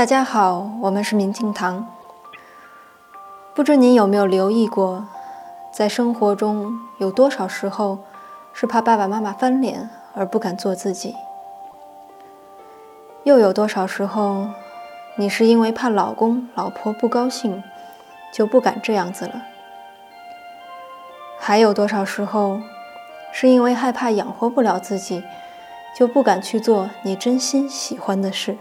大家好，我们是明镜堂。不知您有没有留意过，在生活中有多少时候是怕爸爸妈妈翻脸而不敢做自己？又有多少时候，你是因为怕老公老婆不高兴，就不敢这样子了？还有多少时候，是因为害怕养活不了自己，就不敢去做你真心喜欢的事？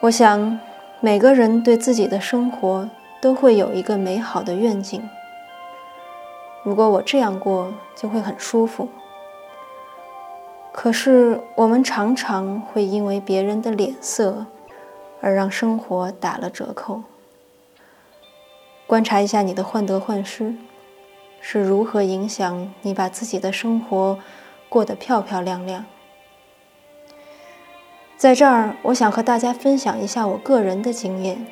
我想，每个人对自己的生活都会有一个美好的愿景。如果我这样过，就会很舒服。可是，我们常常会因为别人的脸色，而让生活打了折扣。观察一下你的患得患失，是如何影响你把自己的生活过得漂漂亮亮。在这儿，我想和大家分享一下我个人的经验。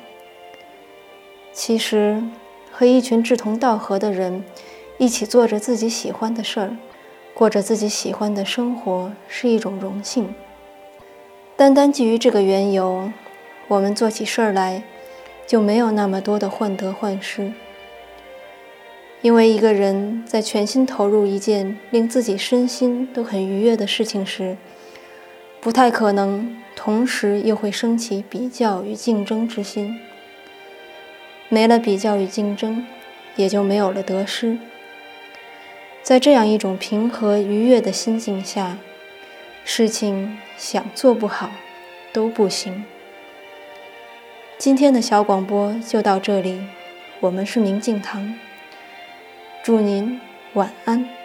其实，和一群志同道合的人一起做着自己喜欢的事儿，过着自己喜欢的生活，是一种荣幸。单单基于这个缘由，我们做起事儿来就没有那么多的患得患失。因为一个人在全心投入一件令自己身心都很愉悦的事情时，不太可能，同时又会升起比较与竞争之心。没了比较与竞争，也就没有了得失。在这样一种平和愉悦的心境下，事情想做不好都不行。今天的小广播就到这里，我们是明镜堂，祝您晚安。